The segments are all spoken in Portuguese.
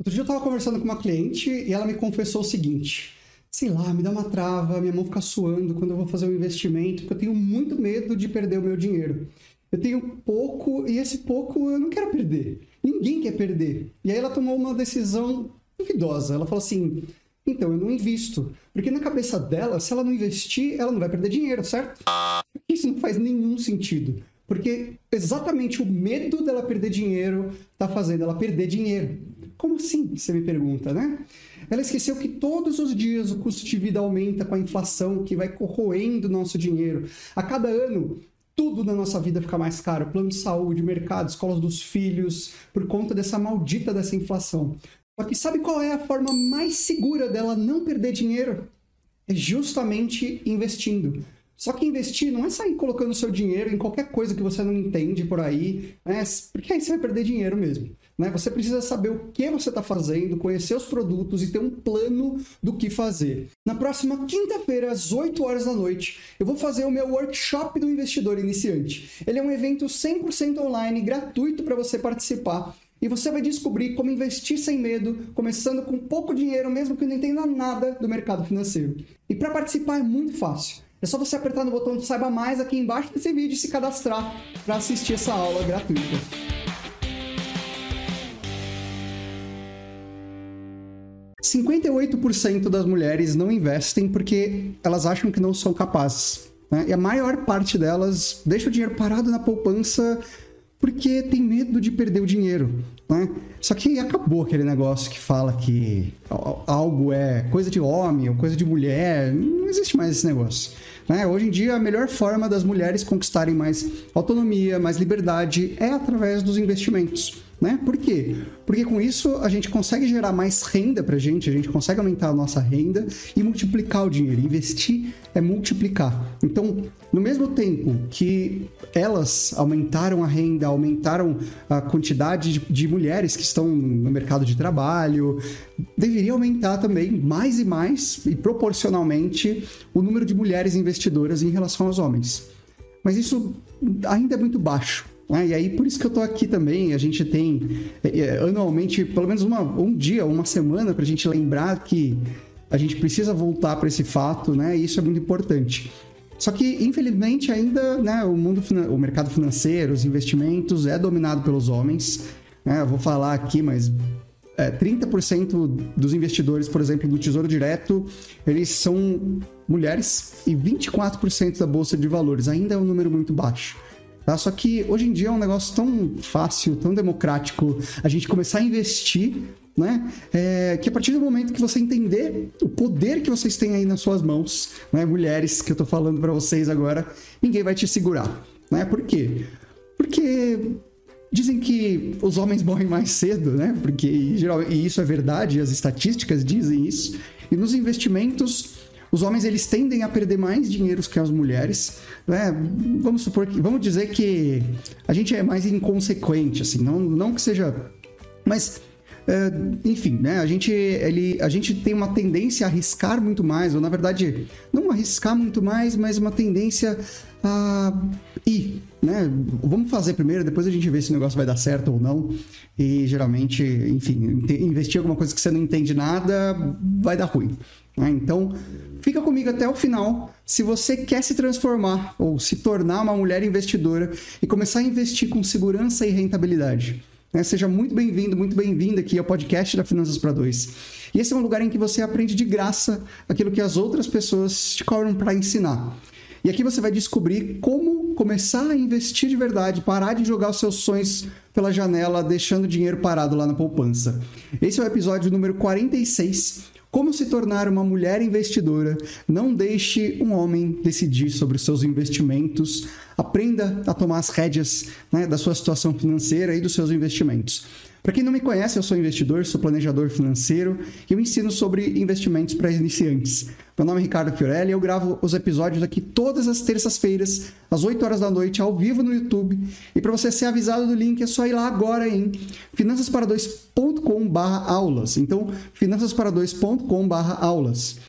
Outro dia eu estava conversando com uma cliente e ela me confessou o seguinte: sei lá, me dá uma trava, minha mão fica suando quando eu vou fazer um investimento, porque eu tenho muito medo de perder o meu dinheiro. Eu tenho pouco e esse pouco eu não quero perder. Ninguém quer perder. E aí ela tomou uma decisão duvidosa. Ela falou assim: então eu não invisto. Porque na cabeça dela, se ela não investir, ela não vai perder dinheiro, certo? Isso não faz nenhum sentido. Porque exatamente o medo dela perder dinheiro está fazendo ela perder dinheiro. Como assim? Você me pergunta, né? Ela esqueceu que todos os dias o custo de vida aumenta com a inflação que vai corroendo nosso dinheiro. A cada ano, tudo na nossa vida fica mais caro. Plano de saúde, mercado, escolas dos filhos, por conta dessa maldita dessa inflação. Só que sabe qual é a forma mais segura dela não perder dinheiro? É justamente investindo. Só que investir não é sair colocando seu dinheiro em qualquer coisa que você não entende por aí, né? porque aí você vai perder dinheiro mesmo. Né? Você precisa saber o que você está fazendo, conhecer os produtos e ter um plano do que fazer. Na próxima quinta-feira, às 8 horas da noite, eu vou fazer o meu workshop do investidor iniciante. Ele é um evento 100% online, gratuito para você participar. E você vai descobrir como investir sem medo, começando com pouco dinheiro, mesmo que não entenda nada do mercado financeiro. E para participar é muito fácil. É só você apertar no botão de Saiba Mais aqui embaixo desse vídeo e se cadastrar para assistir essa aula gratuita. ...58% das mulheres não investem porque elas acham que não são capazes. Né? E a maior parte delas deixa o dinheiro parado na poupança porque tem medo de perder o dinheiro. Né? Só que acabou aquele negócio que fala que algo é coisa de homem ou coisa de mulher. Não existe mais esse negócio. Né? Hoje em dia, a melhor forma das mulheres conquistarem mais autonomia, mais liberdade é através dos investimentos. Né? Por quê? Porque com isso a gente consegue gerar mais renda para a gente, a gente consegue aumentar a nossa renda e multiplicar o dinheiro. Investir é multiplicar. Então, no mesmo tempo que elas aumentaram a renda, aumentaram a quantidade de, de mulheres que estão no mercado de trabalho, deveria aumentar também mais e mais e proporcionalmente o número de mulheres investidoras em relação aos homens. Mas isso ainda é muito baixo. Ah, e aí, por isso que eu tô aqui também. A gente tem é, é, anualmente, pelo menos uma, um dia, uma semana, para a gente lembrar que a gente precisa voltar para esse fato, né? E isso é muito importante. Só que, infelizmente, ainda né, o mundo, o mercado financeiro, os investimentos é dominado pelos homens. Né? Eu vou falar aqui, mas é, 30% dos investidores, por exemplo, do Tesouro Direto, eles são mulheres e 24% da Bolsa de Valores. Ainda é um número muito baixo. Tá? Só que hoje em dia é um negócio tão fácil, tão democrático a gente começar a investir, né? É, que a partir do momento que você entender o poder que vocês têm aí nas suas mãos, né? mulheres que eu tô falando para vocês agora, ninguém vai te segurar. Né? Por quê? Porque Dizem que os homens morrem mais cedo, né? Porque e isso é verdade, as estatísticas dizem isso. E nos investimentos, os homens eles tendem a perder mais dinheiro que as mulheres, né? Vamos supor que, vamos dizer que a gente é mais inconsequente, assim, não, não que seja, mas é, enfim, né? A gente, ele, a gente tem uma tendência a arriscar muito mais, ou na verdade, não arriscar muito mais, mas uma tendência a ir, né? Vamos fazer primeiro, depois a gente vê se o negócio vai dar certo ou não. E geralmente, enfim, investir em alguma coisa que você não entende nada vai dar ruim. Né? Então, fica comigo até o final. Se você quer se transformar ou se tornar uma mulher investidora e começar a investir com segurança e rentabilidade. Né? Seja muito bem-vindo, muito bem-vinda aqui ao podcast da Finanças para Dois. E esse é um lugar em que você aprende de graça aquilo que as outras pessoas te cobram para ensinar. E aqui você vai descobrir como começar a investir de verdade, parar de jogar os seus sonhos pela janela, deixando o dinheiro parado lá na poupança. Esse é o episódio número 46 como se tornar uma mulher investidora? Não deixe um homem decidir sobre os seus investimentos. Aprenda a tomar as rédeas né, da sua situação financeira e dos seus investimentos. Para quem não me conhece, eu sou investidor, sou planejador financeiro e eu ensino sobre investimentos para iniciantes. Meu nome é Ricardo Fiorelli e eu gravo os episódios aqui todas as terças-feiras, às 8 horas da noite, ao vivo no YouTube. E para você ser avisado do link, é só ir lá agora em finançaspara2.com/aulas. Então, finançaspara2.com/aulas.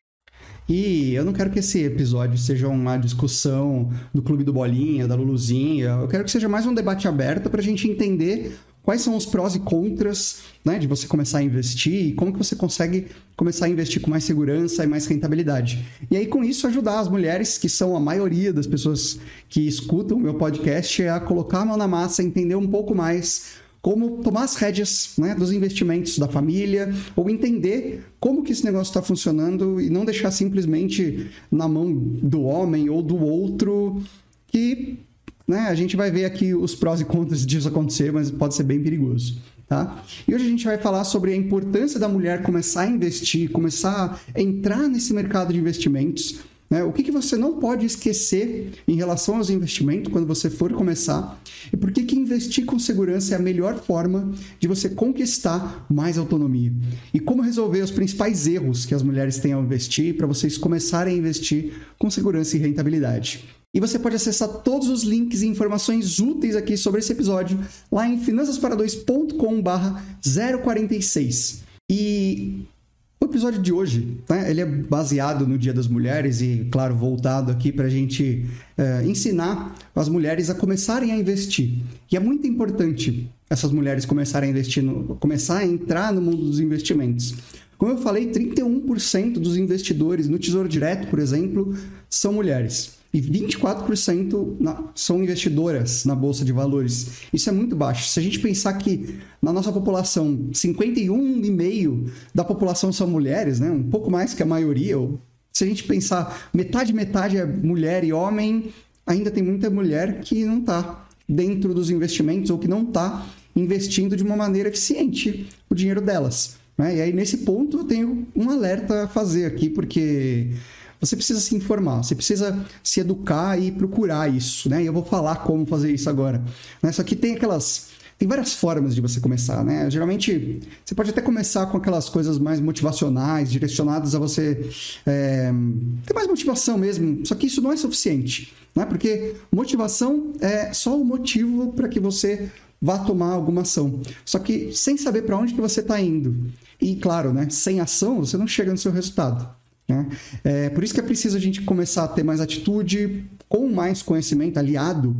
E eu não quero que esse episódio seja uma discussão do Clube do Bolinha, da Luluzinha. Eu quero que seja mais um debate aberto para a gente entender quais são os prós e contras né, de você começar a investir e como que você consegue começar a investir com mais segurança e mais rentabilidade. E aí, com isso, ajudar as mulheres, que são a maioria das pessoas que escutam o meu podcast, a colocar a mão na massa, entender um pouco mais como tomar as rédeas né, dos investimentos da família, ou entender como que esse negócio está funcionando e não deixar simplesmente na mão do homem ou do outro, que né, a gente vai ver aqui os prós e contras disso acontecer, mas pode ser bem perigoso. Tá? E hoje a gente vai falar sobre a importância da mulher começar a investir, começar a entrar nesse mercado de investimentos, né? O que, que você não pode esquecer em relação aos investimentos quando você for começar? E por que, que investir com segurança é a melhor forma de você conquistar mais autonomia? E como resolver os principais erros que as mulheres têm ao investir para vocês começarem a investir com segurança e rentabilidade? E você pode acessar todos os links e informações úteis aqui sobre esse episódio lá em finançaspara2.com/046. E o episódio de hoje, né, ele é baseado no Dia das Mulheres e, claro, voltado aqui para a gente é, ensinar as mulheres a começarem a investir. E é muito importante essas mulheres começarem a investir, no, começar a entrar no mundo dos investimentos. Como eu falei, 31% dos investidores no Tesouro Direto, por exemplo, são mulheres e 24% na, são investidoras na bolsa de valores. Isso é muito baixo. Se a gente pensar que na nossa população 51,5 da população são mulheres, né? Um pouco mais que a maioria. Ou, se a gente pensar metade metade é mulher e homem, ainda tem muita mulher que não está dentro dos investimentos ou que não está investindo de uma maneira eficiente o dinheiro delas. Né? E aí nesse ponto eu tenho um alerta a fazer aqui porque você precisa se informar, você precisa se educar e procurar isso, né? E eu vou falar como fazer isso agora. Né? Só que tem aquelas tem várias formas de você começar, né? Geralmente, você pode até começar com aquelas coisas mais motivacionais, direcionadas a você é, ter mais motivação mesmo. Só que isso não é suficiente, né? Porque motivação é só o motivo para que você vá tomar alguma ação. Só que sem saber para onde que você está indo. E, claro, né? Sem ação, você não chega no seu resultado. Né? É, por isso que é preciso a gente começar a ter mais atitude, com mais conhecimento, aliado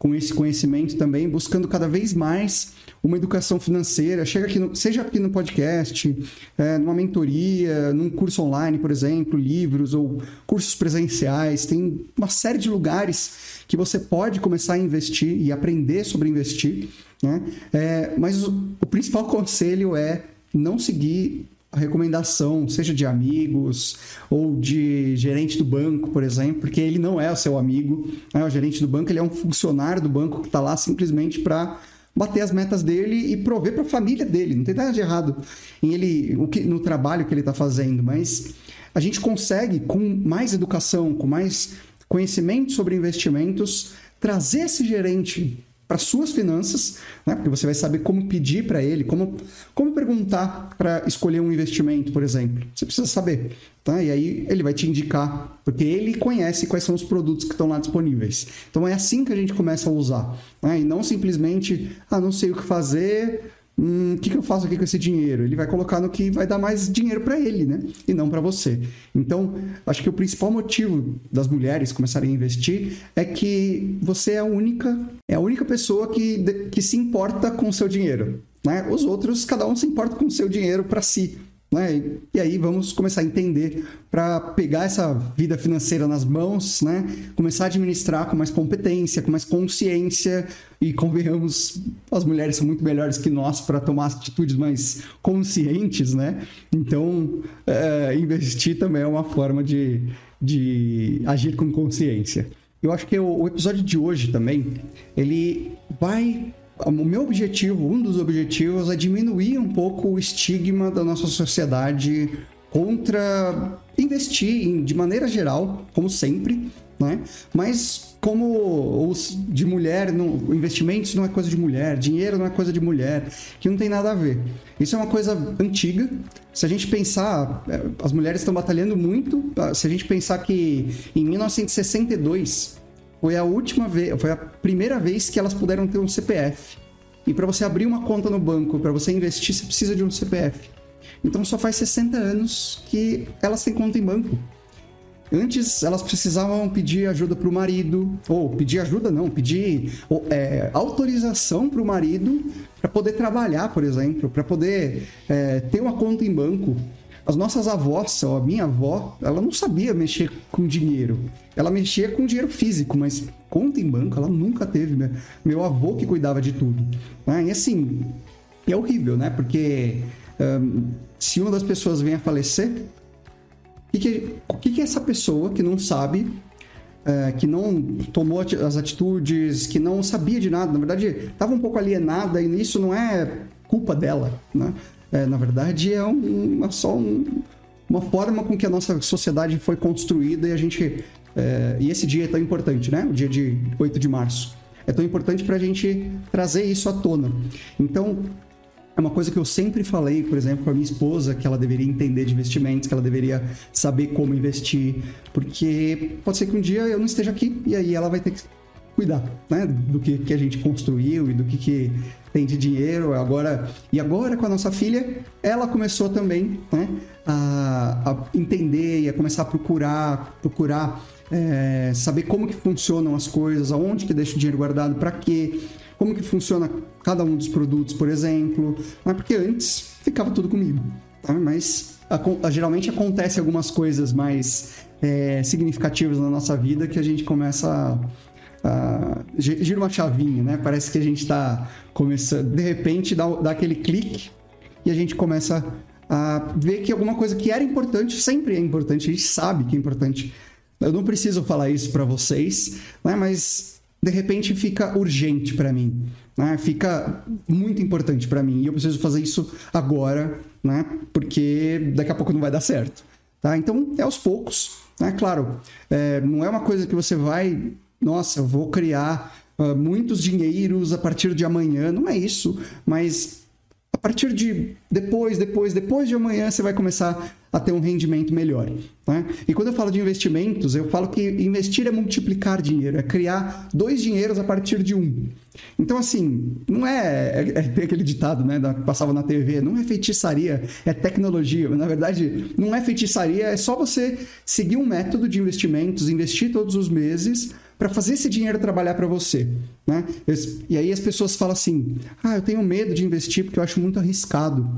com esse conhecimento também, buscando cada vez mais uma educação financeira, chega aqui no, seja aqui no podcast, é, numa mentoria, num curso online, por exemplo, livros ou cursos presenciais, tem uma série de lugares que você pode começar a investir e aprender sobre investir, né? É, mas o, o principal conselho é não seguir recomendação, seja de amigos ou de gerente do banco, por exemplo, porque ele não é o seu amigo. Né? O gerente do banco ele é um funcionário do banco que está lá simplesmente para bater as metas dele e prover para a família dele. Não tem nada de errado em ele, o que, no trabalho que ele está fazendo, mas a gente consegue, com mais educação, com mais conhecimento sobre investimentos, trazer esse gerente para suas finanças, né? porque você vai saber como pedir para ele, como, como perguntar para escolher um investimento, por exemplo. Você precisa saber. Tá? E aí ele vai te indicar, porque ele conhece quais são os produtos que estão lá disponíveis. Então é assim que a gente começa a usar. Né? E não simplesmente, ah, não sei o que fazer, hum, o que, que eu faço aqui com esse dinheiro? Ele vai colocar no que vai dar mais dinheiro para ele, né? E não para você. Então, acho que o principal motivo das mulheres começarem a investir é que você é a única, é a única pessoa que, que se importa com o seu dinheiro. Né? Os outros, cada um se importa com o seu dinheiro para si. Né? E aí vamos começar a entender para pegar essa vida financeira nas mãos, né? começar a administrar com mais competência, com mais consciência e convenhamos, as mulheres são muito melhores que nós para tomar atitudes mais conscientes, né? Então, é, investir também é uma forma de, de agir com consciência. Eu acho que o, o episódio de hoje também, ele vai o meu objetivo, um dos objetivos é diminuir um pouco o estigma da nossa sociedade contra investir em, de maneira geral, como sempre, né? Mas como os de mulher, não, investimentos não é coisa de mulher, dinheiro não é coisa de mulher, que não tem nada a ver. Isso é uma coisa antiga. Se a gente pensar, é, as mulheres estão batalhando muito. Se a gente pensar que em 1962 foi a última vez, foi a primeira vez que elas puderam ter um CPF. E para você abrir uma conta no banco, para você investir, você precisa de um CPF. Então só faz 60 anos que elas têm conta em banco. Antes elas precisavam pedir ajuda para o marido, ou pedir ajuda não, pedir é, autorização para o marido para poder trabalhar, por exemplo, para poder é, ter uma conta em banco. As nossas avós, ou a minha avó, ela não sabia mexer com dinheiro. Ela mexia com dinheiro físico, mas conta em banco ela nunca teve. Né? Meu avô que cuidava de tudo. Né? E assim, é horrível, né? Porque um, se uma das pessoas vem a falecer, o que, que, que, que essa pessoa que não sabe é, que não tomou as atitudes, que não sabia de nada, na verdade estava um pouco alienada e isso não é culpa dela, né? É, na verdade é um, só um, uma forma com que a nossa sociedade foi construída e a gente é, e esse dia é tão importante, né? O dia de 8 de março é tão importante para a gente trazer isso à tona. Então é uma coisa que eu sempre falei, por exemplo, com a minha esposa, que ela deveria entender de investimentos, que ela deveria saber como investir, porque pode ser que um dia eu não esteja aqui e aí ela vai ter que cuidar, né, do que, que a gente construiu e do que, que tem de dinheiro agora e agora com a nossa filha ela começou também né, a, a entender e a começar a procurar procurar é, saber como que funcionam as coisas aonde que deixa o dinheiro guardado para quê como que funciona cada um dos produtos, por exemplo. Mas porque antes ficava tudo comigo. Tá? Mas a, geralmente acontece algumas coisas mais é, significativas na nossa vida que a gente começa a, a gira uma chavinha, né? Parece que a gente está começando, de repente dá, dá aquele clique e a gente começa a ver que alguma coisa que era importante sempre é importante, a gente sabe que é importante. Eu não preciso falar isso para vocês, né? mas de repente fica urgente para mim, né? Fica muito importante para mim e eu preciso fazer isso agora, né? Porque daqui a pouco não vai dar certo, tá? Então é aos poucos, né? Claro, é, não é uma coisa que você vai, nossa, eu vou criar uh, muitos dinheiros a partir de amanhã, não é isso, mas a partir de depois, depois, depois de amanhã você vai começar a ter um rendimento melhor. Né? E quando eu falo de investimentos, eu falo que investir é multiplicar dinheiro, é criar dois dinheiros a partir de um. Então, assim, não é, é, é aquele ditado né, que passava na TV, não é feitiçaria, é tecnologia. Na verdade, não é feitiçaria, é só você seguir um método de investimentos, investir todos os meses para fazer esse dinheiro trabalhar para você. Né? E aí as pessoas falam assim: ah, eu tenho medo de investir porque eu acho muito arriscado.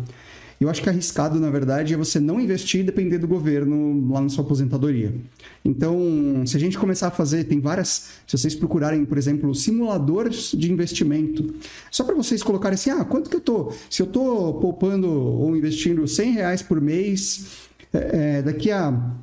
Eu acho que arriscado, na verdade, é você não investir e depender do governo lá na sua aposentadoria. Então, se a gente começar a fazer, tem várias. Se vocês procurarem, por exemplo, simuladores de investimento, só para vocês colocarem assim: ah, quanto que eu tô? Se eu tô poupando ou investindo 100 reais por mês, é, é daqui a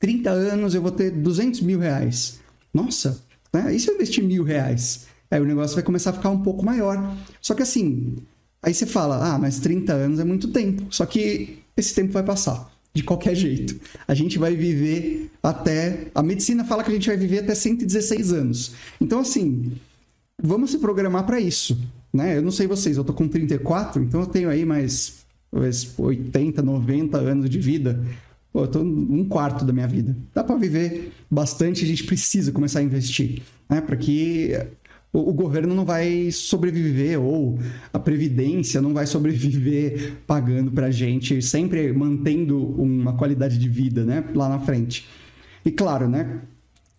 30 anos eu vou ter 200 mil reais. Nossa, né? e se eu investir mil reais? Aí o negócio vai começar a ficar um pouco maior. Só que assim, Aí você fala, ah, mas 30 anos é muito tempo. Só que esse tempo vai passar, de qualquer jeito. A gente vai viver até. A medicina fala que a gente vai viver até 116 anos. Então, assim, vamos se programar para isso. Né? Eu não sei vocês, eu tô com 34, então eu tenho aí mais 80, 90 anos de vida. Pô, eu tô um quarto da minha vida. Dá para viver bastante, a gente precisa começar a investir, né? Para que o, governo não vai sobreviver ou a previdência não vai sobreviver pagando para gente, sempre mantendo uma qualidade de vida, né, lá na frente. E claro, né,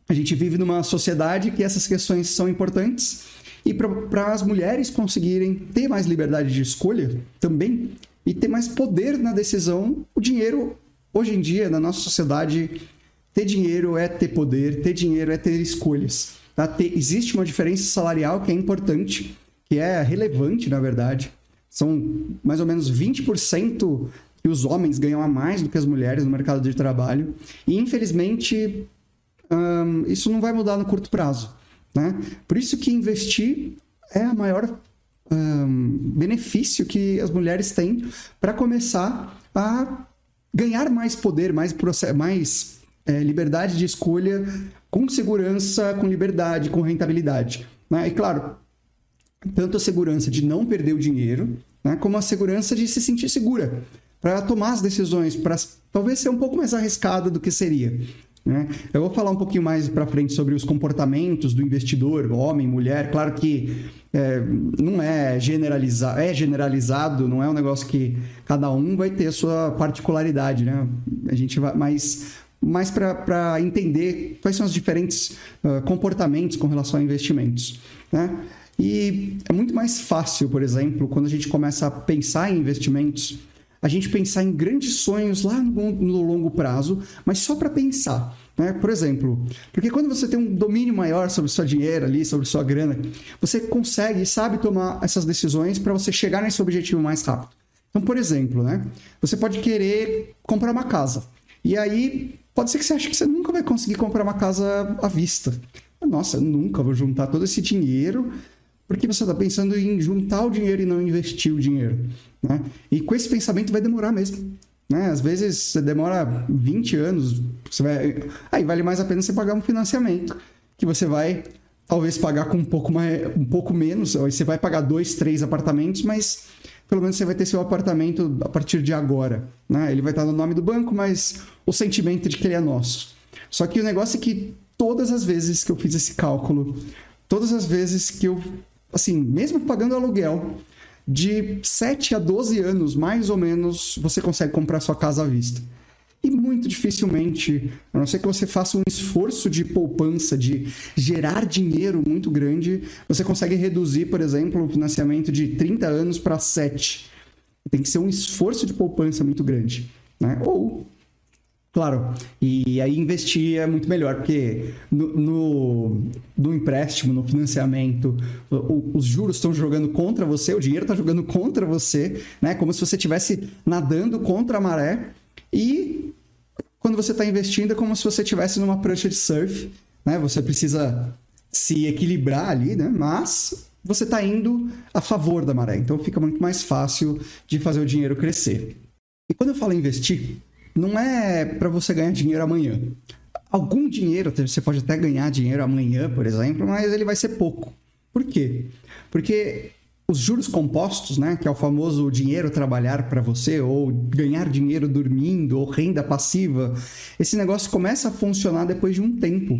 a gente vive numa sociedade que essas questões são importantes e para as mulheres conseguirem ter mais liberdade de escolha também e ter mais poder na decisão, o dinheiro hoje em dia na nossa sociedade ter dinheiro é ter poder, ter dinheiro é ter escolhas. Tá? Ter, existe uma diferença salarial que é importante, que é relevante, na verdade. São mais ou menos 20% que os homens ganham a mais do que as mulheres no mercado de trabalho. E, infelizmente, hum, isso não vai mudar no curto prazo. Né? Por isso que investir é a maior benefício que as mulheres têm para começar a ganhar mais poder, mais, mais é, liberdade de escolha com segurança, com liberdade, com rentabilidade. Né? E claro, tanto a segurança de não perder o dinheiro, né, como a segurança de se sentir segura para tomar as decisões, para talvez ser um pouco mais arriscada do que seria. Né? Eu vou falar um pouquinho mais para frente sobre os comportamentos do investidor, homem, mulher. Claro que é, não é generalizado, é generalizado, não é um negócio que cada um vai ter a sua particularidade, né? A gente vai, mas mais para entender quais são os diferentes uh, comportamentos com relação a investimentos. Né? E é muito mais fácil, por exemplo, quando a gente começa a pensar em investimentos, a gente pensar em grandes sonhos lá no, longo prazo, mas só para pensar. Né? Por exemplo, porque quando você tem um domínio maior sobre seu dinheiro ali, sobre sua grana, você consegue e sabe tomar essas decisões para você chegar nesse objetivo mais rápido. Então, por exemplo, né? Você pode querer comprar uma casa. E aí, pode ser que você ache que você nunca vai conseguir comprar uma casa à vista. Nossa, eu nunca vou juntar todo esse dinheiro, porque você está pensando em juntar o dinheiro e não investir o dinheiro. Né? E com esse pensamento vai demorar mesmo. Né? Às vezes você demora 20 anos, vai... aí vale mais a pena você pagar um financiamento, que você vai talvez pagar com um pouco, mais, um pouco menos, aí você vai pagar dois, três apartamentos, mas pelo menos você vai ter seu apartamento a partir de agora. Né? Ele vai estar no nome do banco, mas o sentimento de que ele é nosso. Só que o negócio é que todas as vezes que eu fiz esse cálculo, todas as vezes que eu, assim, mesmo pagando aluguel, de 7 a 12 anos, mais ou menos, você consegue comprar sua casa à vista. E muito dificilmente, a não ser que você faça um esforço de poupança, de gerar dinheiro muito grande, você consegue reduzir, por exemplo, o financiamento de 30 anos para 7. Tem que ser um esforço de poupança muito grande. Né? Ou, claro, e aí investir é muito melhor, porque no, no, no empréstimo, no financiamento, o, os juros estão jogando contra você, o dinheiro está jogando contra você, né? como se você estivesse nadando contra a maré. E quando você está investindo é como se você estivesse numa prancha de surf, né? Você precisa se equilibrar ali, né? Mas você está indo a favor da maré, então fica muito mais fácil de fazer o dinheiro crescer. E quando eu falo investir, não é para você ganhar dinheiro amanhã. Algum dinheiro, você pode até ganhar dinheiro amanhã, por exemplo, mas ele vai ser pouco. Por quê? Porque os juros compostos, né, que é o famoso dinheiro trabalhar para você, ou ganhar dinheiro dormindo, ou renda passiva, esse negócio começa a funcionar depois de um tempo.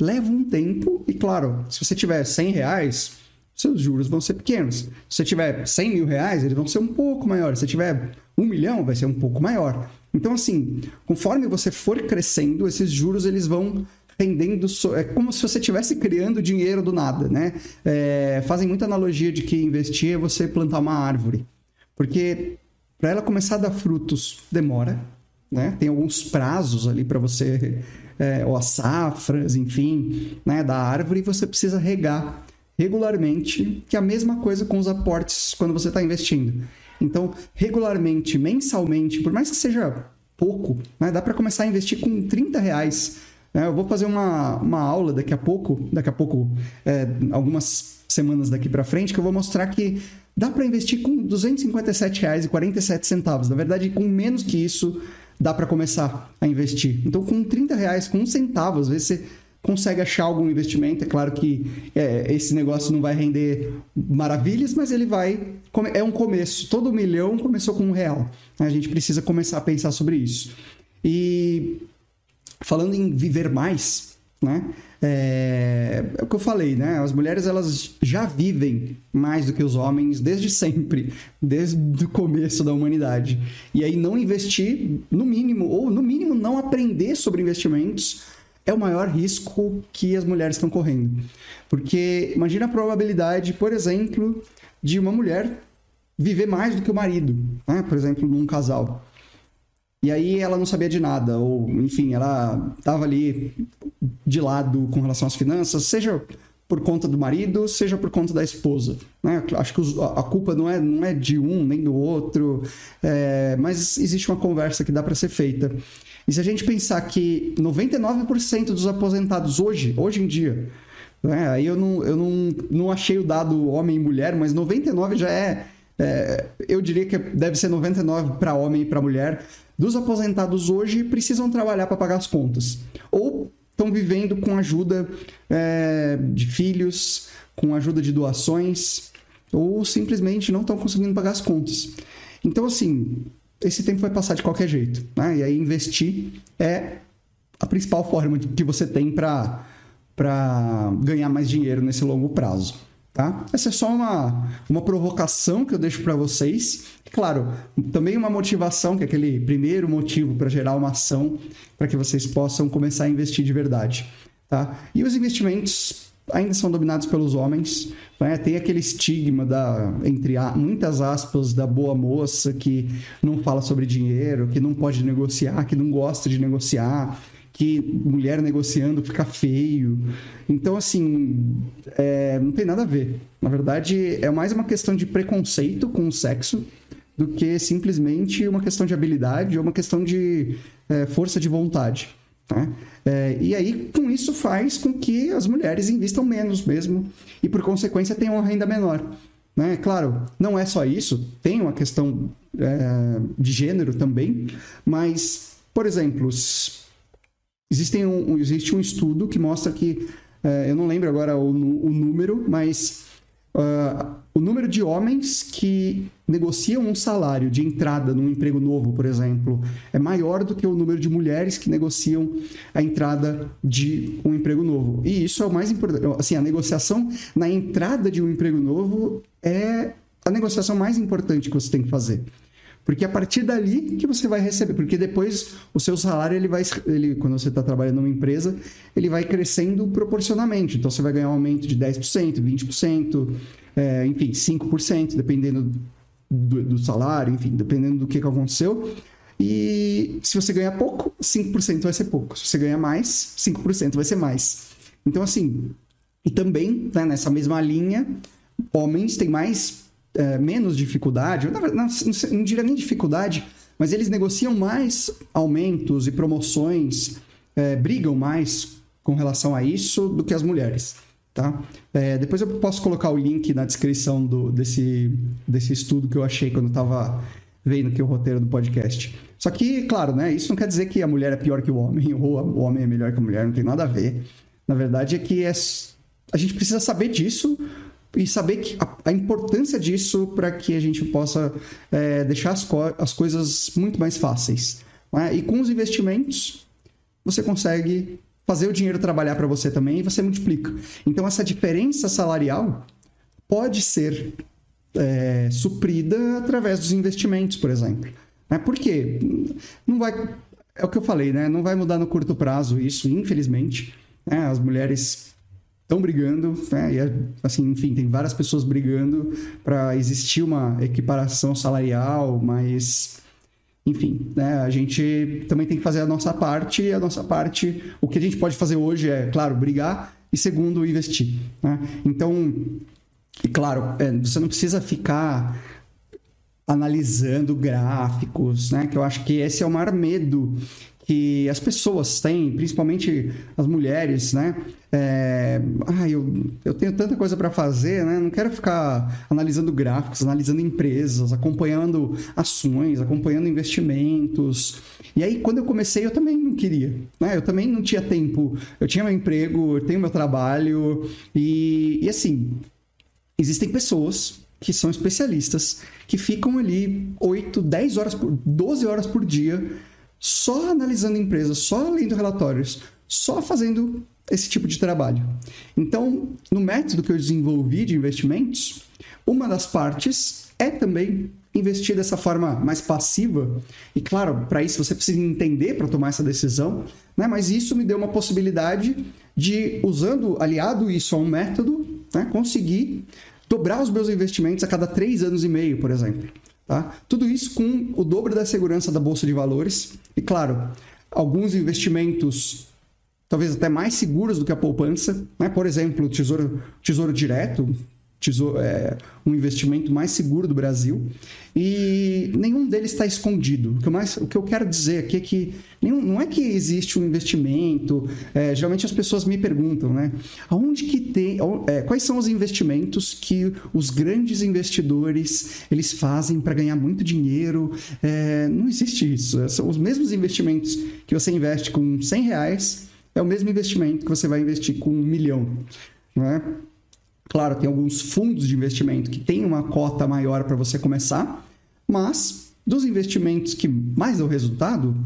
Leva um tempo, e claro, se você tiver 100 reais, seus juros vão ser pequenos. Se você tiver 100 mil reais, eles vão ser um pouco maiores. Se você tiver um milhão, vai ser um pouco maior. Então, assim, conforme você for crescendo, esses juros eles vão rendendo. É como se você estivesse criando dinheiro do nada, né? É... Fazem muita analogia de que investir é você plantar uma árvore. Porque para ela começar a dar frutos demora, né? Tem alguns prazos ali para você, é, ou as safras, enfim, né, da árvore, e você precisa regar regularmente, que é a mesma coisa com os aportes quando você está investindo. Então, regularmente, mensalmente, por mais que seja pouco, né, dá para começar a investir com 30 reais é, eu vou fazer uma, uma aula daqui a pouco, daqui a pouco, é, algumas semanas daqui para frente, que eu vou mostrar que dá para investir com R$ 257,47. Na verdade, com menos que isso, dá para começar a investir. Então, com 30 reais, com um centavo, às vezes você consegue achar algum investimento. É claro que é, esse negócio não vai render maravilhas, mas ele vai. É um começo. Todo milhão começou com um real. A gente precisa começar a pensar sobre isso. E falando em viver mais, né? É, é, o que eu falei, né? As mulheres elas já vivem mais do que os homens desde sempre, desde o começo da humanidade. E aí não investir, no mínimo, ou no mínimo não aprender sobre investimentos, é o maior risco que as mulheres estão correndo. Porque imagina a probabilidade, por exemplo, de uma mulher viver mais do que o marido, né? Por exemplo, num casal. E aí ela não sabia de nada, ou enfim, ela estava ali de lado com relação às finanças, seja por conta do marido, seja por conta da esposa. Né? Acho que a culpa não é, não é de um nem do outro, é, mas existe uma conversa que dá para ser feita. E se a gente pensar que 99% dos aposentados hoje, hoje em dia, né? aí eu, não, eu não, não achei o dado homem e mulher, mas 99 já é, é eu diria que deve ser 99 para homem e para mulher dos aposentados hoje precisam trabalhar para pagar as contas. Ou estão vivendo com ajuda é, de filhos, com ajuda de doações, ou simplesmente não estão conseguindo pagar as contas. Então, assim, esse tempo vai passar de qualquer jeito. Né? E aí, investir é a principal forma que você tem para ganhar mais dinheiro nesse longo prazo. Tá? Essa é só uma, uma provocação que eu deixo para vocês. Claro, também uma motivação, que é aquele primeiro motivo para gerar uma ação para que vocês possam começar a investir de verdade. Tá? E os investimentos ainda são dominados pelos homens. Né? Tem aquele estigma da, entre muitas aspas, da boa moça que não fala sobre dinheiro, que não pode negociar, que não gosta de negociar que mulher negociando fica feio. Então, assim, é, não tem nada a ver. Na verdade, é mais uma questão de preconceito com o sexo do que simplesmente uma questão de habilidade ou uma questão de é, força de vontade. Né? É, e aí, com isso, faz com que as mulheres investam menos mesmo e, por consequência, tenham uma renda menor. Né? Claro, não é só isso, tem uma questão é, de gênero também, mas, por exemplo, Existem um, existe um estudo que mostra que, uh, eu não lembro agora o, o número, mas uh, o número de homens que negociam um salário de entrada num emprego novo, por exemplo, é maior do que o número de mulheres que negociam a entrada de um emprego novo. E isso é o mais importante. Assim, a negociação na entrada de um emprego novo é a negociação mais importante que você tem que fazer. Porque é a partir dali que você vai receber, porque depois o seu salário ele vai, ele, quando você está trabalhando numa empresa, ele vai crescendo proporcionalmente. Então você vai ganhar um aumento de 10%, 20%, é, enfim, 5%, dependendo do, do, salário, enfim, dependendo do que, que aconteceu. E se você ganhar pouco, 5% vai ser pouco. Se você ganhar mais, 5% vai ser mais. Então, assim, e também, né, nessa mesma linha, homens têm mais é, menos dificuldade, não, não, não, diria nem dificuldade, mas eles negociam mais aumentos e promoções, é, brigam mais com relação a isso do que as mulheres. Tá? É, depois eu posso colocar o link na descrição do, desse, desse estudo que eu achei quando eu estava vendo aqui o roteiro do podcast. Só que, claro, né, isso não quer dizer que a mulher é pior que o homem ou o homem é melhor que a mulher, não tem nada a ver. Na verdade é que é, a gente precisa saber disso e saber a, a importância disso para que a gente possa é, deixar as, co as coisas muito mais fáceis. Né? E com os investimentos, você consegue fazer o dinheiro trabalhar para você também e você multiplica. Então, essa diferença salarial pode ser é, suprida através dos investimentos, por exemplo. Né? Por quê? Não vai. É o que eu falei, né? Não vai mudar no curto prazo isso, infelizmente. Né? As mulheres estão brigando, né? E, é, assim, enfim, tem várias pessoas brigando para existir uma equiparação salarial, mas enfim, né? A gente também tem que fazer a nossa parte, e a nossa parte, o que a gente pode fazer hoje é, claro, brigar e segundo, investir, né? Então, e claro, é, você não precisa ficar analisando gráficos, né? Que eu acho que esse é o maior medo que as pessoas têm, principalmente as mulheres, né? É, ah, eu, eu tenho tanta coisa para fazer, né? Não quero ficar analisando gráficos, analisando empresas, acompanhando ações, acompanhando investimentos. E aí, quando eu comecei, eu também não queria, né? Eu também não tinha tempo. Eu tinha meu emprego, eu tenho meu trabalho e, e assim, existem pessoas que são especialistas que ficam ali 8, 10 horas, por, 12 horas por dia só analisando empresas, só lendo relatórios, só fazendo esse tipo de trabalho. Então, no método que eu desenvolvi de investimentos, uma das partes é também investir dessa forma mais passiva. E claro, para isso você precisa entender para tomar essa decisão, né? Mas isso me deu uma possibilidade de, usando, aliado isso a um método, né? conseguir dobrar os meus investimentos a cada três anos e meio, por exemplo. Tá? Tudo isso com o dobro da segurança da bolsa de valores e, claro, alguns investimentos talvez até mais seguros do que a poupança, né? por exemplo, o tesouro, tesouro direto, tesouro, é, um investimento mais seguro do Brasil e nenhum deles está escondido. O que, eu mais, o que eu quero dizer aqui é que nenhum, não é que existe um investimento. É, geralmente as pessoas me perguntam, né? Aonde que tem? É, quais são os investimentos que os grandes investidores eles fazem para ganhar muito dinheiro? É, não existe isso. São os mesmos investimentos que você investe com 100 reais é o mesmo investimento que você vai investir com um milhão, não é? Claro, tem alguns fundos de investimento que têm uma cota maior para você começar, mas dos investimentos que mais dão resultado,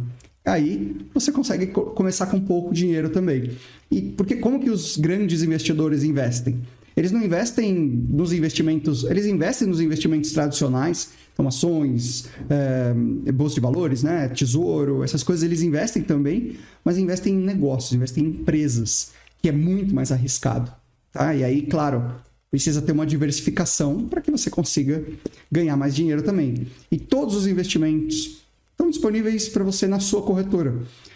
aí você consegue co começar com pouco dinheiro também. E porque como que os grandes investidores investem? Eles não investem nos investimentos, eles investem nos investimentos tradicionais, então ações, é, bolsa de valores, né, tesouro, essas coisas eles investem também, mas investem em negócios, investem em empresas, que é muito mais arriscado. Tá? E aí, claro, precisa ter uma diversificação para que você consiga ganhar mais dinheiro também. E todos os investimentos estão disponíveis para você na sua corretora.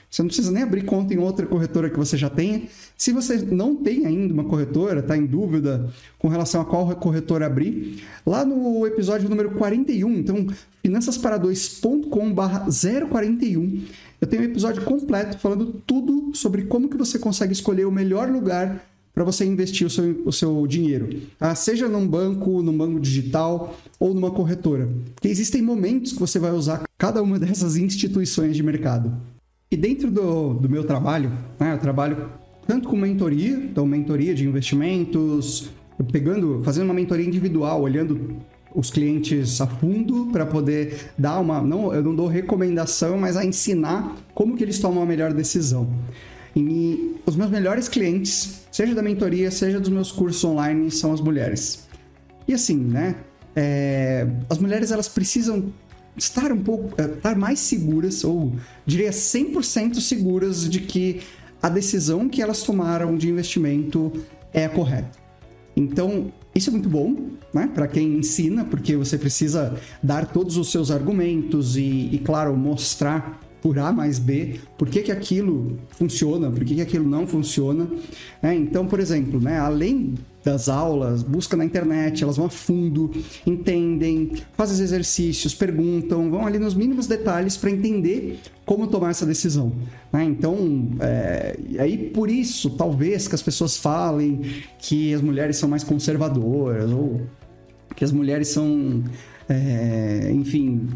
Você não precisa nem abrir conta em outra corretora que você já tenha. Se você não tem ainda uma corretora, está em dúvida com relação a qual corretora abrir, lá no episódio número 41, então finançaspara2.com/barra 041, eu tenho um episódio completo falando tudo sobre como que você consegue escolher o melhor lugar para você investir o seu, o seu dinheiro, tá? seja num banco, num banco digital ou numa corretora. Porque existem momentos que você vai usar cada uma dessas instituições de mercado. E dentro do, do meu trabalho, né, eu trabalho tanto com mentoria, então mentoria de investimentos, pegando, fazendo uma mentoria individual, olhando os clientes a fundo para poder dar uma, não, eu não dou recomendação, mas a ensinar como que eles tomam a melhor decisão. E os meus melhores clientes, seja da mentoria, seja dos meus cursos online, são as mulheres. E assim, né? É, as mulheres elas precisam estar um pouco, é, estar mais seguras, ou diria 100% seguras de que a decisão que elas tomaram de investimento é a correta. Então, isso é muito bom, né, para quem ensina, porque você precisa dar todos os seus argumentos e, e claro, mostrar por A mais B, por que, que aquilo funciona, por que, que aquilo não funciona. É, então, por exemplo, né, além das aulas, busca na internet, elas vão a fundo, entendem, fazem os exercícios, perguntam, vão ali nos mínimos detalhes para entender como tomar essa decisão. Né? Então, é, aí por isso, talvez que as pessoas falem que as mulheres são mais conservadoras ou que as mulheres são, é, enfim,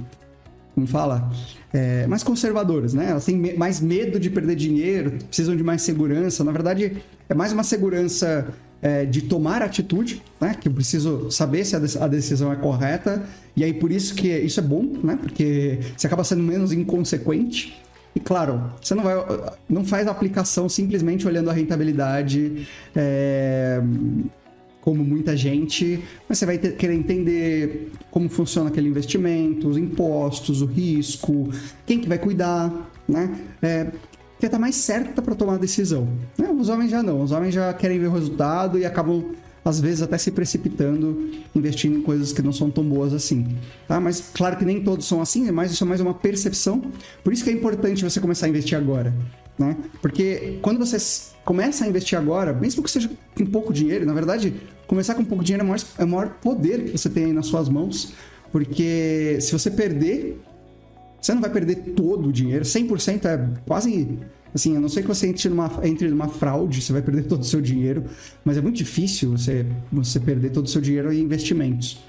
como fala, é, mais conservadoras, né? Elas têm me mais medo de perder dinheiro, precisam de mais segurança. Na verdade, é mais uma segurança é, de tomar atitude, né? Que eu preciso saber se a, a, decisão é correta. E aí, por isso que isso é bom, né? Porque você acaba sendo menos inconsequente. E claro, você não vai, não faz a aplicação simplesmente olhando a rentabilidade. É, como muita gente, mas você vai ter, querer entender como funciona aquele investimento, os impostos, o risco, quem que vai cuidar, né? É, quer estar tá mais certa para tomar a decisão. Né? Os homens já não, os homens já querem ver o resultado e acabam às vezes até se precipitando, investindo em coisas que não são tão boas assim. Tá? Mas claro que nem todos são assim, mas isso é mais uma percepção. Por isso que é importante você começar a investir agora. Né? Porque quando você começa a investir agora, mesmo que seja com pouco dinheiro, na verdade, começar com pouco dinheiro é o maior, é o maior poder que você tem aí nas suas mãos. Porque se você perder, você não vai perder todo o dinheiro. 100% é quase Assim, a não ser que você entre numa, entre numa fraude, você vai perder todo o seu dinheiro, mas é muito difícil você, você perder todo o seu dinheiro em investimentos,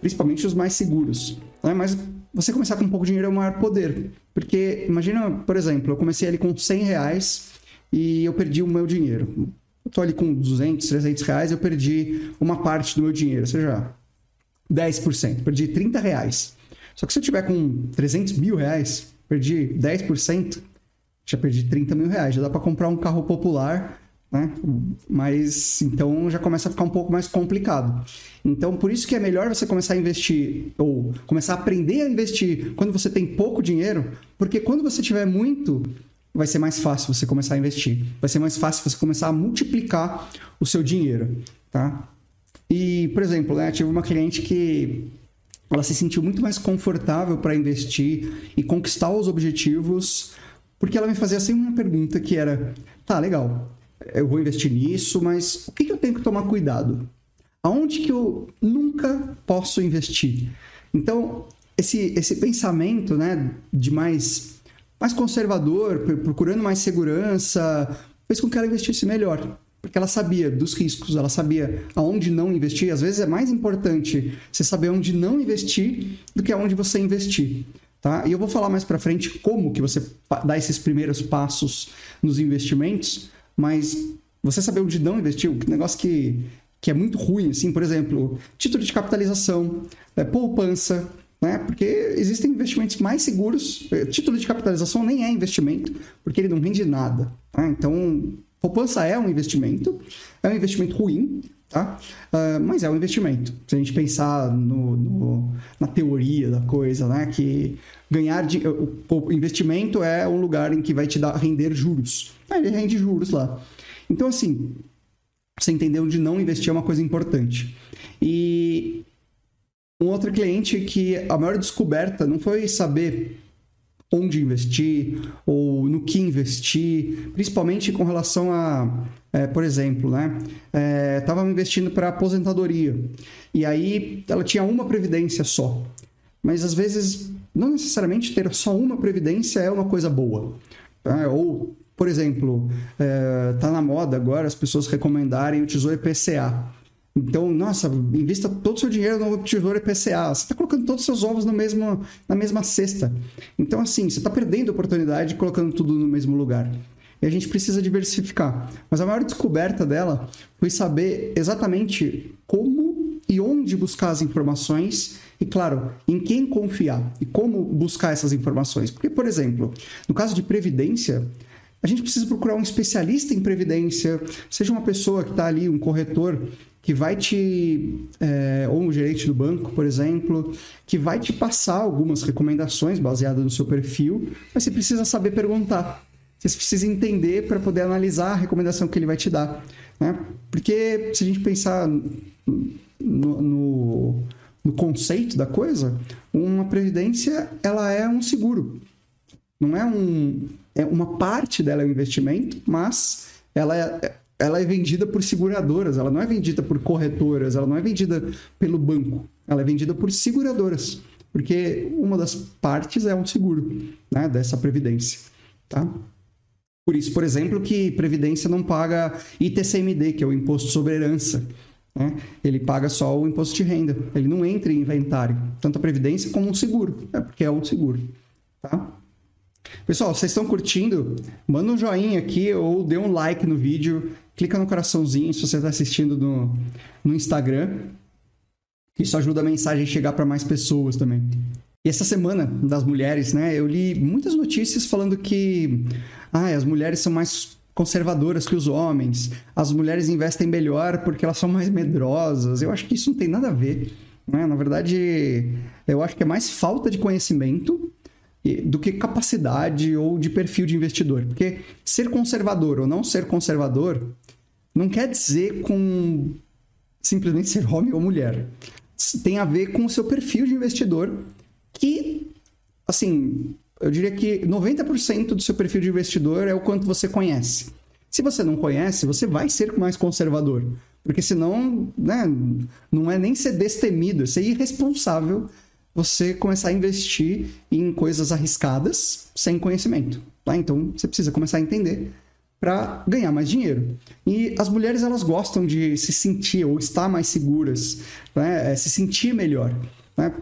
principalmente os mais seguros. Né? Mas você começar com pouco dinheiro é o maior poder, porque imagina, por exemplo, eu comecei ali com 100 reais e eu perdi o meu dinheiro. Eu tô ali com 200, 300 reais, eu perdi uma parte do meu dinheiro, ou seja, 10%, perdi 30 reais. Só que se eu tiver com 300 mil reais, perdi 10%, já perdi 30 mil reais. Já dá para comprar um carro popular, né? Mas então já começa a ficar um pouco mais complicado. Então, por isso que é melhor você começar a investir ou começar a aprender a investir quando você tem pouco dinheiro, porque quando você tiver muito, vai ser mais fácil você começar a investir. Vai ser mais fácil você começar a multiplicar o seu dinheiro, tá? E, por exemplo, né, tive uma cliente que ela se sentiu muito mais confortável para investir e conquistar os objetivos porque ela me fazia sempre uma pergunta que era: tá, legal, eu vou investir nisso, mas o que, que eu tenho que tomar cuidado? Aonde que eu nunca posso investir? Então, esse, esse pensamento né, de mais, mais conservador, procurando mais segurança, fez com que ela investisse melhor. Porque ela sabia dos riscos, ela sabia aonde não investir. Às vezes é mais importante você saber onde não investir do que aonde você investir. Tá? E eu vou falar mais para frente como que você dá esses primeiros passos nos investimentos, mas você saber onde não investir, um negócio que, que é muito ruim, assim, por exemplo, título de capitalização, é, poupança, né? Porque existem investimentos mais seguros. É, título de capitalização nem é investimento, porque ele não rende nada. Tá? Então, poupança é um investimento, é um investimento ruim, tá? Uh, mas é um investimento. Se a gente pensar no, no, na teoria da coisa, né? Que ganhar de, o, o, investimento é um lugar em que vai te dar render juros. É, ele rende juros lá. Então, assim, você entender onde não investir é uma coisa importante. E um outro cliente que a maior descoberta não foi saber onde investir ou no que investir, principalmente com relação a, é, por exemplo, né? Estava é, investindo para aposentadoria e aí ela tinha uma previdência só, mas às vezes não necessariamente ter só uma previdência é uma coisa boa, tá? ou por exemplo, é, tá na moda agora as pessoas recomendarem o Tesouro IPCA. Então, nossa, invista todo o seu dinheiro no tesouro IPCA. Você está colocando todos os seus ovos no mesmo, na mesma cesta. Então, assim, você está perdendo a oportunidade colocando tudo no mesmo lugar. E a gente precisa diversificar. Mas a maior descoberta dela foi saber exatamente como e onde buscar as informações e, claro, em quem confiar e como buscar essas informações. Porque, por exemplo, no caso de previdência, a gente precisa procurar um especialista em previdência, seja uma pessoa que está ali, um corretor que vai te, é, ou um gerente do banco, por exemplo, que vai te passar algumas recomendações baseadas no seu perfil, mas você precisa saber perguntar. Você precisa entender para poder analisar a recomendação que ele vai te dar. Né? Porque se a gente pensar no, no, no conceito da coisa, uma previdência ela é um seguro. Não é um. É uma parte dela é um investimento, mas ela é, ela é vendida por seguradoras, ela não é vendida por corretoras, ela não é vendida pelo banco, ela é vendida por seguradoras, porque uma das partes é um seguro né, dessa previdência. Tá? Por isso, por exemplo, que previdência não paga ITCMD, que é o imposto sobre herança. Né? Ele paga só o imposto de renda, ele não entra em inventário, tanto a previdência como um seguro, é porque é um seguro. Tá? Pessoal, vocês estão curtindo? Manda um joinha aqui ou dê um like no vídeo clica no coraçãozinho se você está assistindo no, no Instagram. Isso ajuda a mensagem a chegar para mais pessoas também. E essa semana das mulheres, né, eu li muitas notícias falando que ah, as mulheres são mais conservadoras que os homens, as mulheres investem melhor porque elas são mais medrosas. Eu acho que isso não tem nada a ver. Né? Na verdade, eu acho que é mais falta de conhecimento do que capacidade ou de perfil de investidor. Porque ser conservador ou não ser conservador não quer dizer com simplesmente ser homem ou mulher. Tem a ver com o seu perfil de investidor, que, assim, eu diria que 90% do seu perfil de investidor é o quanto você conhece. Se você não conhece, você vai ser mais conservador. Porque senão, né, não é nem ser destemido, é ser irresponsável você começar a investir em coisas arriscadas sem conhecimento. Tá? Então, você precisa começar a entender para ganhar mais dinheiro. E as mulheres elas gostam de se sentir ou estar mais seguras, né? É, se sentir melhor. Né?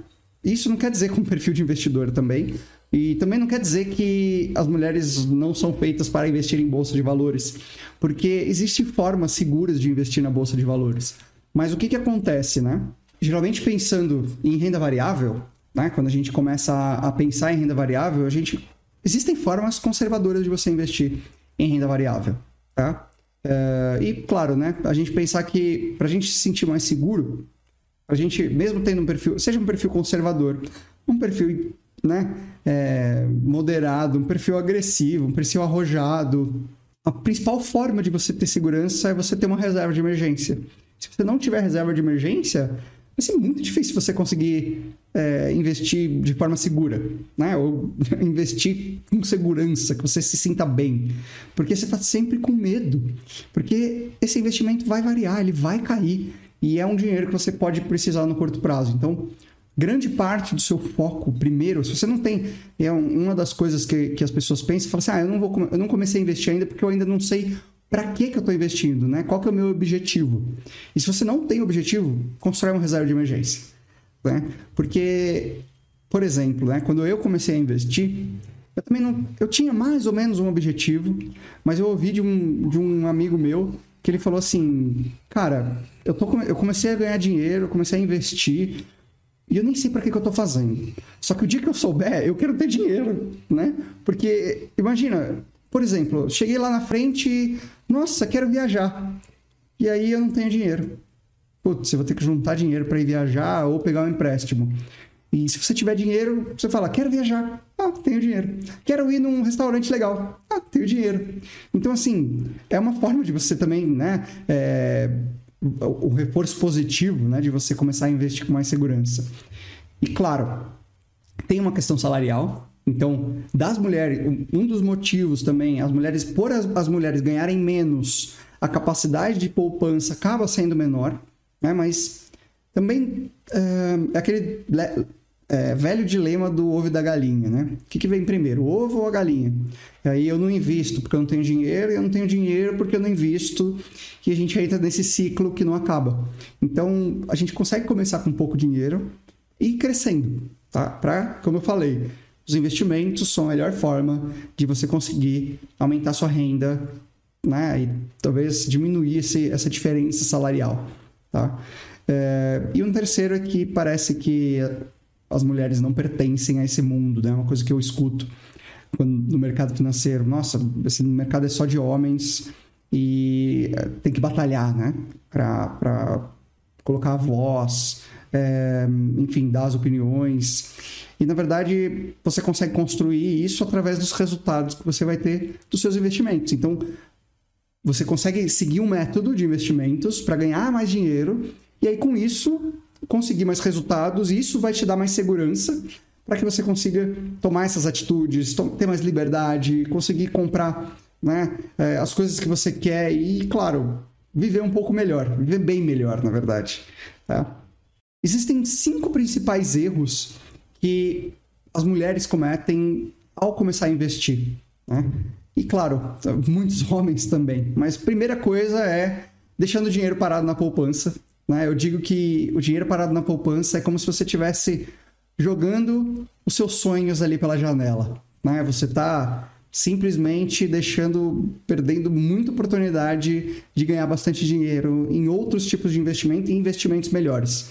Isso não quer dizer com perfil de investidor também. E também não quer dizer que as mulheres não são feitas para investir em bolsa de valores, porque existem formas seguras de investir na bolsa de valores. Mas o que, que acontece, né? Geralmente pensando em renda variável, né? Quando a gente começa a, a pensar em renda variável, a gente existem formas conservadoras de você investir em renda variável, tá? É, e claro, né? A gente pensar que para a gente se sentir mais seguro, a gente mesmo tendo um perfil, seja um perfil conservador, um perfil, né? É, moderado, um perfil agressivo, um perfil arrojado, a principal forma de você ter segurança é você ter uma reserva de emergência. Se você não tiver reserva de emergência, vai ser muito difícil você conseguir é, investir de forma segura, né? Ou investir com segurança, que você se sinta bem. Porque você está sempre com medo. Porque esse investimento vai variar, ele vai cair. E é um dinheiro que você pode precisar no curto prazo. Então, grande parte do seu foco, primeiro, se você não tem. É uma das coisas que, que as pessoas pensam, fala assim: ah, eu não, vou, eu não comecei a investir ainda porque eu ainda não sei para que, que eu estou investindo, né? Qual que é o meu objetivo? E se você não tem objetivo, constrói uma reserva de emergência, né? Porque, por exemplo, né? Quando eu comecei a investir, eu também não, eu tinha mais ou menos um objetivo, mas eu ouvi de um, de um amigo meu que ele falou assim, cara, eu, tô, eu comecei a ganhar dinheiro, comecei a investir, e eu nem sei para que, que eu estou fazendo. Só que o dia que eu souber, eu quero ter dinheiro, né? Porque, imagina, por exemplo, cheguei lá na frente, nossa, quero viajar. E aí eu não tenho dinheiro. putz, você vai ter que juntar dinheiro para ir viajar ou pegar um empréstimo. E se você tiver dinheiro, você fala, quero viajar. Ah, tenho dinheiro. Quero ir num restaurante legal. Ah, tenho dinheiro. Então, assim, é uma forma de você também, né? É, o reforço positivo, né? De você começar a investir com mais segurança. E claro, tem uma questão salarial. Então, das mulheres, um dos motivos também, as mulheres, por as, as mulheres ganharem menos, a capacidade de poupança acaba sendo menor, né? Mas também é, é aquele é, velho dilema do ovo e da galinha, né? O que, que vem primeiro, o ovo ou a galinha? E aí eu não invisto porque eu não tenho dinheiro, e eu não tenho dinheiro porque eu não invisto, e a gente entra nesse ciclo que não acaba. Então, a gente consegue começar com pouco dinheiro e ir crescendo, tá? Para, como eu falei, os investimentos são a melhor forma de você conseguir aumentar sua renda, né? E talvez diminuir esse, essa diferença salarial, tá? É, e um terceiro é que parece que as mulheres não pertencem a esse mundo, né? É uma coisa que eu escuto quando, no mercado financeiro. Nossa, esse mercado é só de homens e é, tem que batalhar, né? Para colocar a voz, é, enfim, dar as opiniões. E, na verdade, você consegue construir isso através dos resultados que você vai ter dos seus investimentos. Então, você consegue seguir um método de investimentos para ganhar mais dinheiro e aí, com isso, conseguir mais resultados e isso vai te dar mais segurança para que você consiga tomar essas atitudes, ter mais liberdade, conseguir comprar né, é, as coisas que você quer e, claro, viver um pouco melhor, viver bem melhor, na verdade. Tá? Existem cinco principais erros que as mulheres cometem ao começar a investir. Né? E, claro, muitos homens também. Mas primeira coisa é deixando o dinheiro parado na poupança né? Eu digo que o dinheiro parado na poupança é como se você estivesse jogando os seus sonhos ali pela janela. Né? Você está simplesmente deixando, perdendo muita oportunidade de ganhar bastante dinheiro em outros tipos de investimento e investimentos melhores.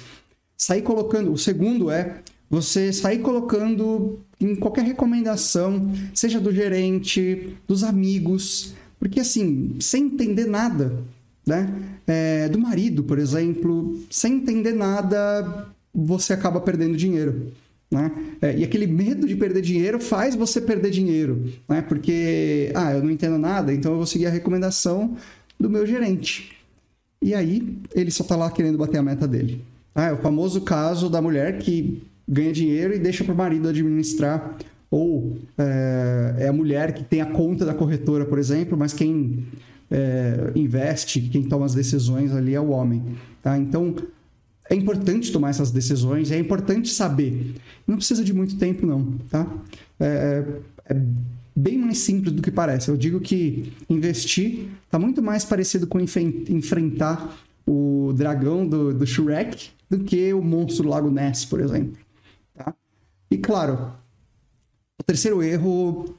Sair colocando, o segundo é você sair colocando em qualquer recomendação, seja do gerente, dos amigos, porque assim, sem entender nada, né? É, do marido, por exemplo, sem entender nada, você acaba perdendo dinheiro. Né? É, e aquele medo de perder dinheiro faz você perder dinheiro, né? Porque, ah, eu não entendo nada, então eu vou seguir a recomendação do meu gerente. E aí, ele só está lá querendo bater a meta dele. Ah, é o famoso caso da mulher que ganha dinheiro e deixa para o marido administrar. Ou é, é, a mulher que tem a conta da corretora, por exemplo, mas quem é, investe, quem toma as decisões ali é o homem. Tá? Então, é importante tomar essas decisões, é importante saber. Não precisa de muito tempo, não. Tá? É, é, é bem mais simples do que parece. Eu digo que investir está muito mais parecido com enfrentar o dragão do, do Shrek do que o monstro do Lago Ness, por exemplo. Tá? E claro, o terceiro erro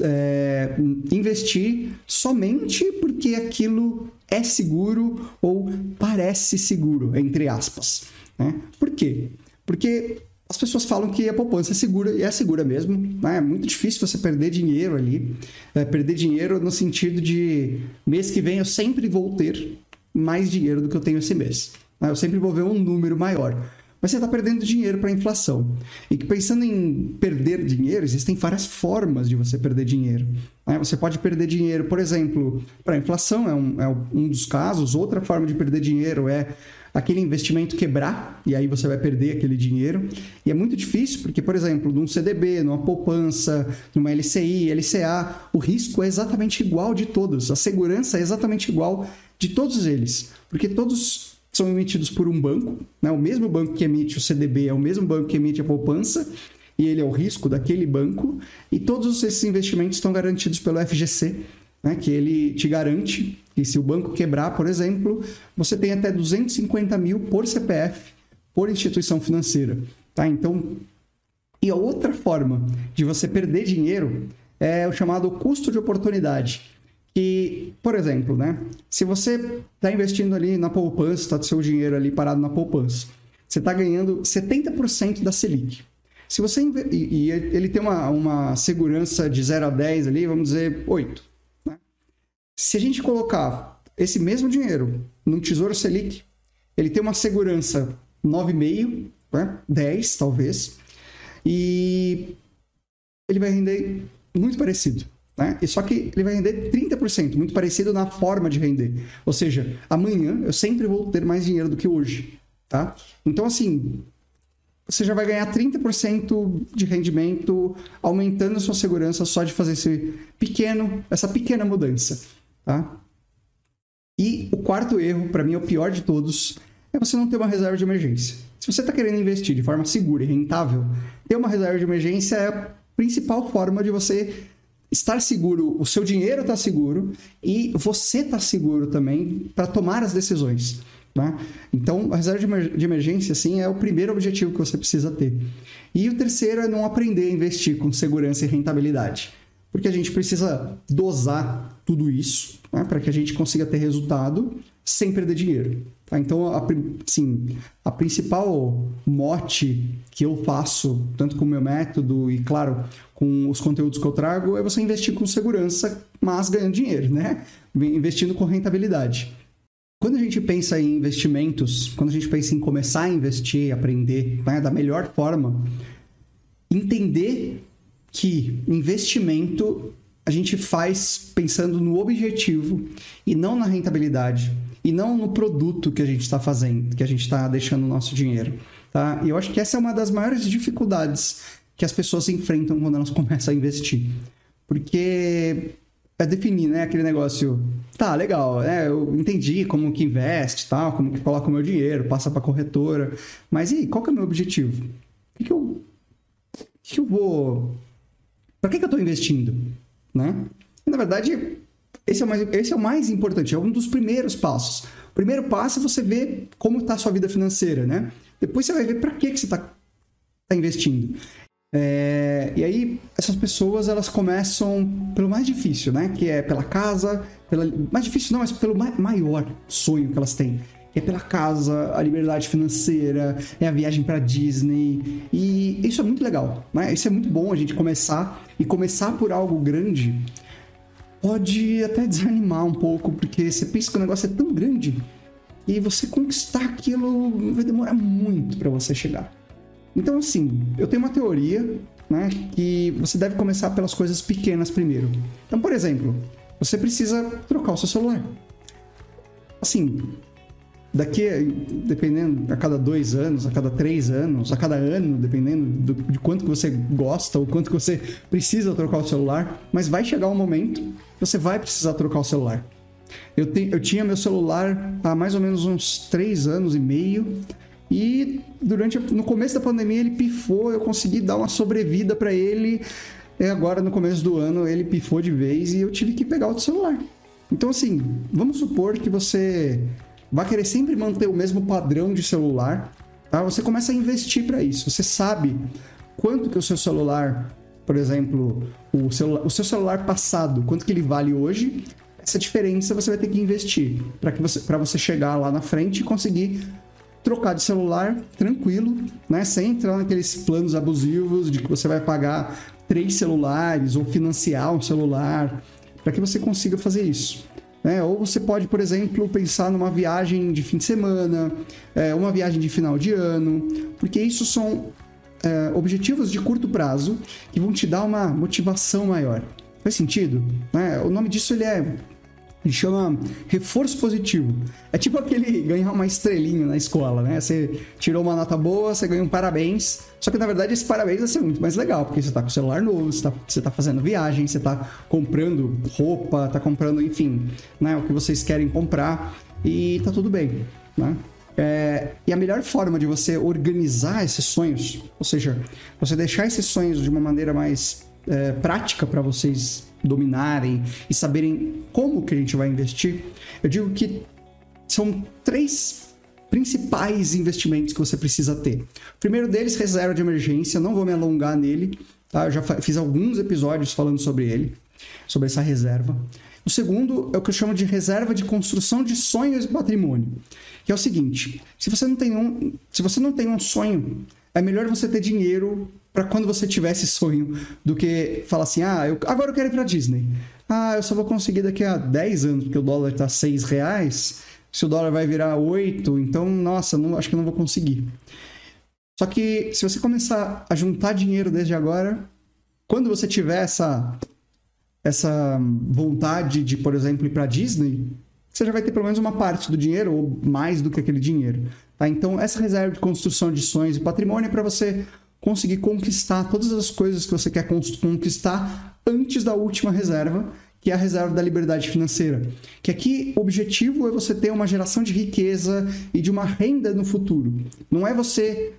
é, investir somente porque aquilo é seguro ou parece seguro, entre aspas. Né? Por quê? Porque as pessoas falam que a poupança é segura e é segura mesmo. Né? É muito difícil você perder dinheiro ali. É, perder dinheiro no sentido de mês que vem eu sempre vou ter mais dinheiro do que eu tenho esse mês. Né? Eu sempre vou ver um número maior mas você está perdendo dinheiro para a inflação. E que pensando em perder dinheiro, existem várias formas de você perder dinheiro. Né? Você pode perder dinheiro, por exemplo, para a inflação, é um, é um dos casos. Outra forma de perder dinheiro é aquele investimento quebrar, e aí você vai perder aquele dinheiro. E é muito difícil, porque, por exemplo, num CDB, numa poupança, numa LCI, LCA, o risco é exatamente igual de todos, a segurança é exatamente igual de todos eles, porque todos são emitidos por um banco, né? o mesmo banco que emite o CDB é o mesmo banco que emite a poupança, e ele é o risco daquele banco, e todos esses investimentos estão garantidos pelo FGC, né? que ele te garante que se o banco quebrar, por exemplo, você tem até 250 mil por CPF, por instituição financeira. Tá? Então, e a outra forma de você perder dinheiro é o chamado custo de oportunidade. E, por exemplo, né? Se você está investindo ali na poupança, está seu dinheiro ali parado na poupança, você está ganhando 70% da Selic. Se você e, e, ele tem uma, uma segurança de 0 a 10 ali, vamos dizer 8. Né? Se a gente colocar esse mesmo dinheiro num Tesouro Selic, ele tem uma segurança 9,5, né? 10 talvez, e ele vai render muito parecido. Né? E só que ele vai render 30%, muito parecido na forma de render. Ou seja, amanhã eu sempre vou ter mais dinheiro do que hoje. Tá? Então, assim, você já vai ganhar 30% de rendimento, aumentando a sua segurança só de fazer esse pequeno, essa pequena mudança. Tá? E o quarto erro, para mim, é o pior de todos, é você não ter uma reserva de emergência. Se você está querendo investir de forma segura e rentável, ter uma reserva de emergência é a principal forma de você estar seguro, o seu dinheiro está seguro e você está seguro também para tomar as decisões. Né? Então, a reserva de emergência, assim, é o primeiro objetivo que você precisa ter. E o terceiro é não aprender a investir com segurança e rentabilidade. Porque a gente precisa dosar tudo isso né? para que a gente consiga ter resultado sem perder dinheiro. Tá? Então, a, assim, a principal mote que eu faço, tanto com o meu método e, claro, com os conteúdos que eu trago, é você investir com segurança, mas ganhando dinheiro, né? Investindo com rentabilidade. Quando a gente pensa em investimentos, quando a gente pensa em começar a investir, aprender né, da melhor forma, entender que investimento a gente faz pensando no objetivo e não na rentabilidade e não no produto que a gente está fazendo, que a gente está deixando o nosso dinheiro. Tá? E eu acho que essa é uma das maiores dificuldades que as pessoas enfrentam quando elas começam a investir. Porque é definir, né, aquele negócio, tá, legal, é, eu entendi como que investe, tal, como que coloca o meu dinheiro, passa para corretora, mas e qual que é o meu objetivo? O que, que eu que, eu vou para que, que eu estou investindo, né? E, na verdade, esse é, o mais, esse é o mais importante, é um dos primeiros passos. O primeiro passo é você ver como está a sua vida financeira, né? Depois você vai ver para que, que você está tá investindo. É, e aí, essas pessoas, elas começam pelo mais difícil, né? Que é pela casa, pela, mais difícil não, mas pelo ma maior sonho que elas têm. É pela casa, a liberdade financeira, é a viagem para Disney. E isso é muito legal, né? Isso é muito bom a gente começar. E começar por algo grande pode até desanimar um pouco, porque você pensa que o negócio é tão grande e você conquistar aquilo vai demorar muito para você chegar. Então, assim, eu tenho uma teoria, né, que você deve começar pelas coisas pequenas primeiro. Então, por exemplo, você precisa trocar o seu celular. Assim, daqui, dependendo, a cada dois anos, a cada três anos, a cada ano, dependendo do, de quanto que você gosta ou quanto que você precisa trocar o celular, mas vai chegar um momento que você vai precisar trocar o celular. Eu, te, eu tinha meu celular há mais ou menos uns três anos e meio e durante no começo da pandemia ele pifou, eu consegui dar uma sobrevida para ele. E agora no começo do ano ele pifou de vez e eu tive que pegar outro celular. Então assim, vamos supor que você vai querer sempre manter o mesmo padrão de celular, tá? Você começa a investir para isso. Você sabe quanto que o seu celular, por exemplo, o, celular, o seu celular passado, quanto que ele vale hoje? Essa diferença você vai ter que investir para que você para você chegar lá na frente e conseguir trocar de celular tranquilo, né? Sem entrar naqueles planos abusivos de que você vai pagar três celulares ou financiar um celular para que você consiga fazer isso. Né? Ou você pode, por exemplo, pensar numa viagem de fim de semana, é, uma viagem de final de ano, porque isso são é, objetivos de curto prazo que vão te dar uma motivação maior. Faz sentido? Né? O nome disso ele é ele chama reforço positivo. É tipo aquele ganhar uma estrelinha na escola, né? Você tirou uma nota boa, você ganha um parabéns. Só que na verdade esse parabéns vai ser muito mais legal, porque você tá com o celular novo, você tá, você tá fazendo viagem, você tá comprando roupa, tá comprando, enfim, né? O que vocês querem comprar e tá tudo bem, né? É, e a melhor forma de você organizar esses sonhos, ou seja, você deixar esses sonhos de uma maneira mais é, prática para vocês dominarem e saberem como que a gente vai investir, eu digo que são três principais investimentos que você precisa ter. O primeiro deles, reserva de emergência, não vou me alongar nele, tá? Eu já fiz alguns episódios falando sobre ele, sobre essa reserva. O segundo é o que eu chamo de reserva de construção de sonhos e patrimônio, que é o seguinte: se você não tem um, se você não tem um sonho, é melhor você ter dinheiro para quando você tiver esse sonho do que falar assim: ah, eu, agora eu quero ir para Disney. Ah, eu só vou conseguir daqui a 10 anos, porque o dólar está 6 reais. se o dólar vai virar 8, então, nossa, não, acho que não vou conseguir. Só que se você começar a juntar dinheiro desde agora, quando você tiver essa, essa vontade de, por exemplo, ir para Disney, você já vai ter pelo menos uma parte do dinheiro ou mais do que aquele dinheiro. Tá? Então, essa reserva de construção de sonhos e patrimônio é para você conseguir conquistar todas as coisas que você quer conquistar antes da última reserva, que é a reserva da liberdade financeira. Que aqui o objetivo é você ter uma geração de riqueza e de uma renda no futuro. Não é você,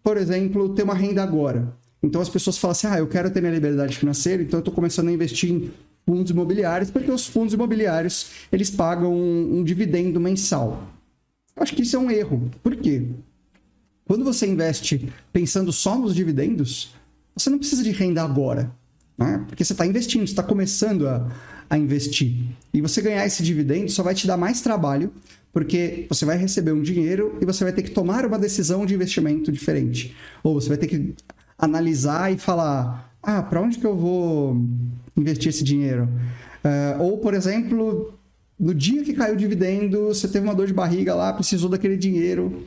por exemplo, ter uma renda agora. Então as pessoas falam assim: ah, eu quero ter minha liberdade financeira, então eu estou começando a investir em fundos imobiliários, porque os fundos imobiliários eles pagam um, um dividendo mensal. Eu acho que isso é um erro. Por quê? Quando você investe pensando só nos dividendos, você não precisa de renda agora. Né? Porque você está investindo, você está começando a, a investir. E você ganhar esse dividendo só vai te dar mais trabalho, porque você vai receber um dinheiro e você vai ter que tomar uma decisão de investimento diferente. Ou você vai ter que analisar e falar: ah, para onde que eu vou investir esse dinheiro? Uh, ou, por exemplo, no dia que caiu o dividendo, você teve uma dor de barriga lá, precisou daquele dinheiro.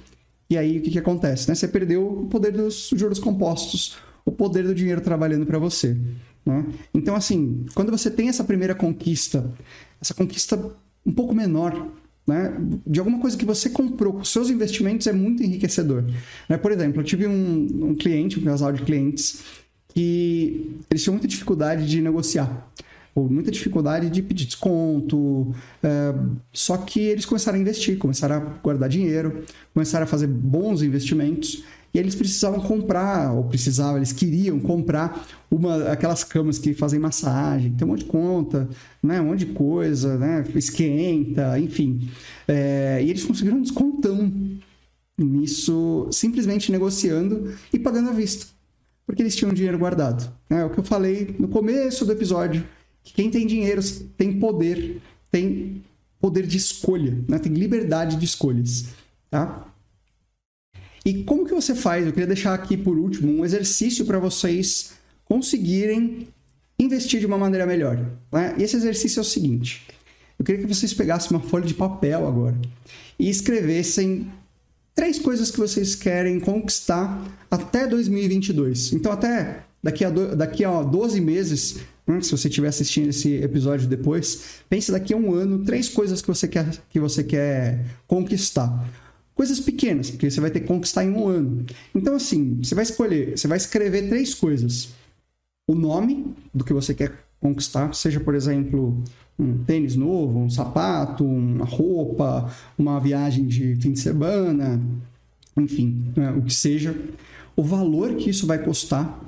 E aí o que, que acontece? Né? Você perdeu o poder dos juros compostos, o poder do dinheiro trabalhando para você. Né? Então, assim, quando você tem essa primeira conquista, essa conquista um pouco menor, né? de alguma coisa que você comprou com seus investimentos, é muito enriquecedor. Né? Por exemplo, eu tive um, um cliente, um casal de clientes, que eles tinham muita dificuldade de negociar ou muita dificuldade de pedir desconto. É, só que eles começaram a investir, começaram a guardar dinheiro, começaram a fazer bons investimentos. E eles precisavam comprar, ou precisavam, eles queriam comprar uma aquelas camas que fazem massagem, tem um monte de conta, né? um monte de coisa, né? esquenta, enfim. É, e eles conseguiram um descontão nisso, simplesmente negociando e pagando à vista. Porque eles tinham dinheiro guardado. É o que eu falei no começo do episódio quem tem dinheiro tem poder, tem poder de escolha, né? tem liberdade de escolhas. Tá? E como que você faz? Eu queria deixar aqui por último um exercício para vocês conseguirem investir de uma maneira melhor. Né? E esse exercício é o seguinte: eu queria que vocês pegassem uma folha de papel agora e escrevessem três coisas que vocês querem conquistar até 2022. Então, até daqui a, do, daqui a 12 meses, se você estiver assistindo esse episódio depois, pense daqui a um ano três coisas que você quer, que você quer conquistar. Coisas pequenas, porque você vai ter que conquistar em um ano. Então, assim, você vai escolher, você vai escrever três coisas. O nome do que você quer conquistar, seja, por exemplo, um tênis novo, um sapato, uma roupa, uma viagem de fim de semana, enfim, né, o que seja. O valor que isso vai custar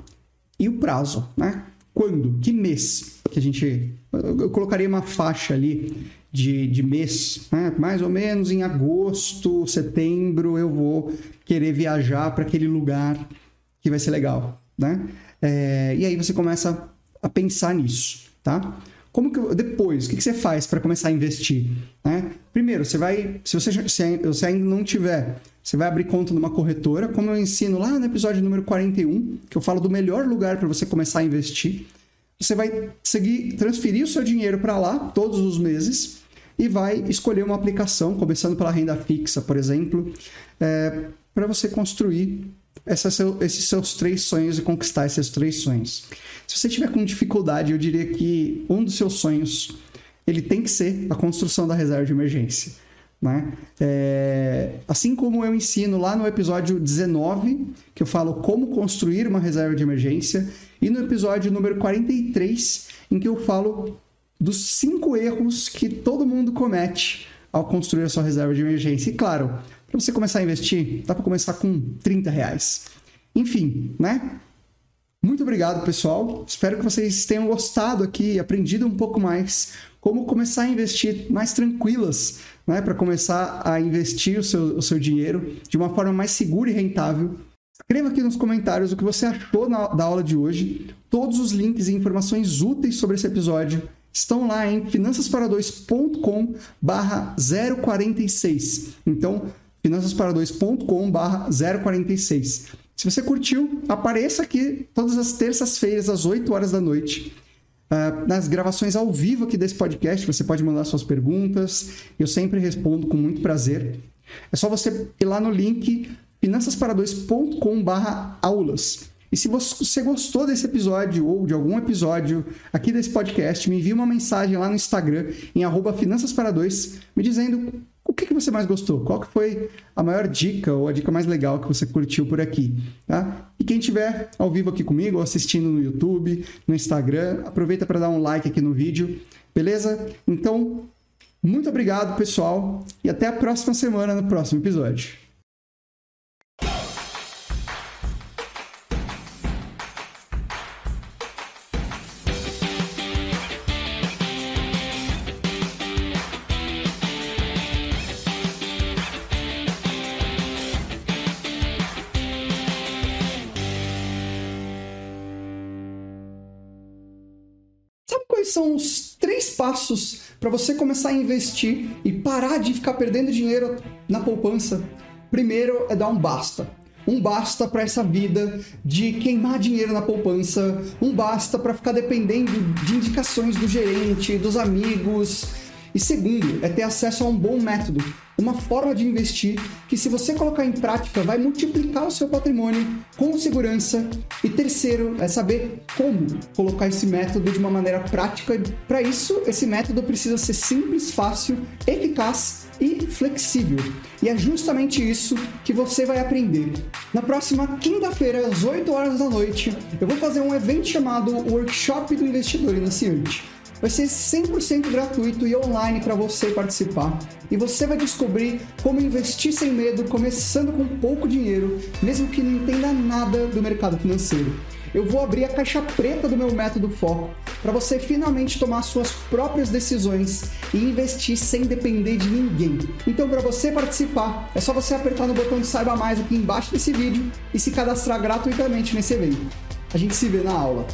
e o prazo, né? Quando? Que mês? Que a gente. Eu colocaria uma faixa ali de, de mês, né? mais ou menos em agosto, setembro, eu vou querer viajar para aquele lugar que vai ser legal, né? É, e aí você começa a pensar nisso, tá? Como que depois, o que, que você faz para começar a investir? Né? Primeiro, você vai, se você, se você ainda não tiver, você vai abrir conta numa corretora, como eu ensino lá no episódio número 41, que eu falo do melhor lugar para você começar a investir. Você vai seguir, transferir o seu dinheiro para lá todos os meses e vai escolher uma aplicação, começando pela renda fixa, por exemplo, é, para você construir essa, esses seus três sonhos e conquistar esses três sonhos. Se você tiver com dificuldade, eu diria que um dos seus sonhos ele tem que ser a construção da reserva de emergência. Né? É, assim como eu ensino lá no episódio 19, que eu falo como construir uma reserva de emergência, e no episódio número 43, em que eu falo dos cinco erros que todo mundo comete ao construir a sua reserva de emergência. E claro, para você começar a investir, dá para começar com 30 reais. Enfim, né? Muito obrigado, pessoal. Espero que vocês tenham gostado aqui, aprendido um pouco mais como começar a investir mais tranquilas, né? Para começar a investir o seu, o seu dinheiro de uma forma mais segura e rentável. Escreva aqui nos comentários o que você achou na, da aula de hoje. Todos os links e informações úteis sobre esse episódio estão lá em finançaspara2.com barra 046. Então, finançaspara2.com barra 046. Se você curtiu, apareça aqui todas as terças-feiras, às 8 horas da noite, Uh, nas gravações ao vivo aqui desse podcast, você pode mandar suas perguntas. Eu sempre respondo com muito prazer. É só você ir lá no link finançaspara2.com/aulas. E se você gostou desse episódio ou de algum episódio aqui desse podcast, me envie uma mensagem lá no Instagram, em finançaspara2, me dizendo o que, que você mais gostou, qual que foi a maior dica ou a dica mais legal que você curtiu por aqui, tá? E quem tiver ao vivo aqui comigo, ou assistindo no YouTube, no Instagram, aproveita para dar um like aqui no vídeo, beleza? Então, muito obrigado, pessoal, e até a próxima semana no próximo episódio. São os três passos para você começar a investir e parar de ficar perdendo dinheiro na poupança? Primeiro é dar um basta. Um basta para essa vida de queimar dinheiro na poupança, um basta para ficar dependendo de indicações do gerente, dos amigos. E segundo, é ter acesso a um bom método uma forma de investir que, se você colocar em prática, vai multiplicar o seu patrimônio com segurança. E terceiro, é saber como colocar esse método de uma maneira prática. Para isso, esse método precisa ser simples, fácil, eficaz e flexível. E é justamente isso que você vai aprender. Na próxima quinta-feira, às 8 horas da noite, eu vou fazer um evento chamado Workshop do Investidor Iniciante Vai ser 100% gratuito e online para você participar. E você vai descobrir como investir sem medo, começando com pouco dinheiro, mesmo que não entenda nada do mercado financeiro. Eu vou abrir a caixa preta do meu método Foco para você finalmente tomar suas próprias decisões e investir sem depender de ninguém. Então, para você participar, é só você apertar no botão de saiba mais aqui embaixo desse vídeo e se cadastrar gratuitamente nesse evento. A gente se vê na aula.